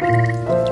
Música